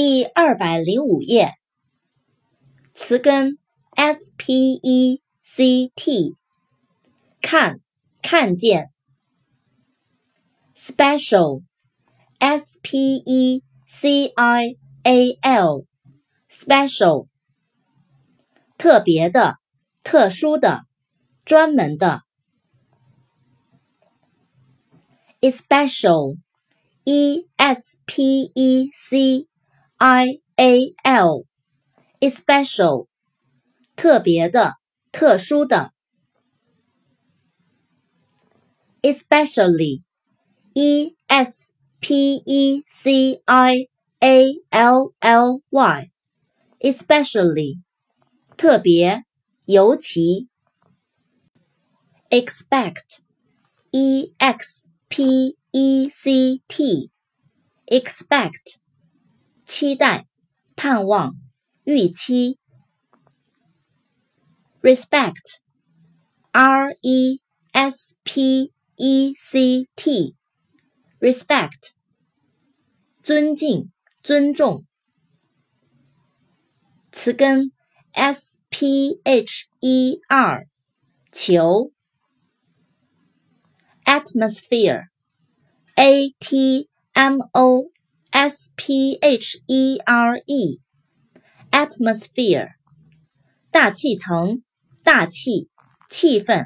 第二百零五页，词根 s p e c t，看，看见。special s p e c i a l，special，特别的，特殊的，专门的。especial e s p e c I A L especial 特别的、特殊的。especially E S P E C I A L L Y especially 特别、尤其。expect E X P E C T expect 期待、盼望、预期。respect，r e s p e c t，respect，尊敬、尊重。词根 s p h e r，球。atmosphere，a t m o。S P H E R E，atmosphere，大气层，大气，气氛。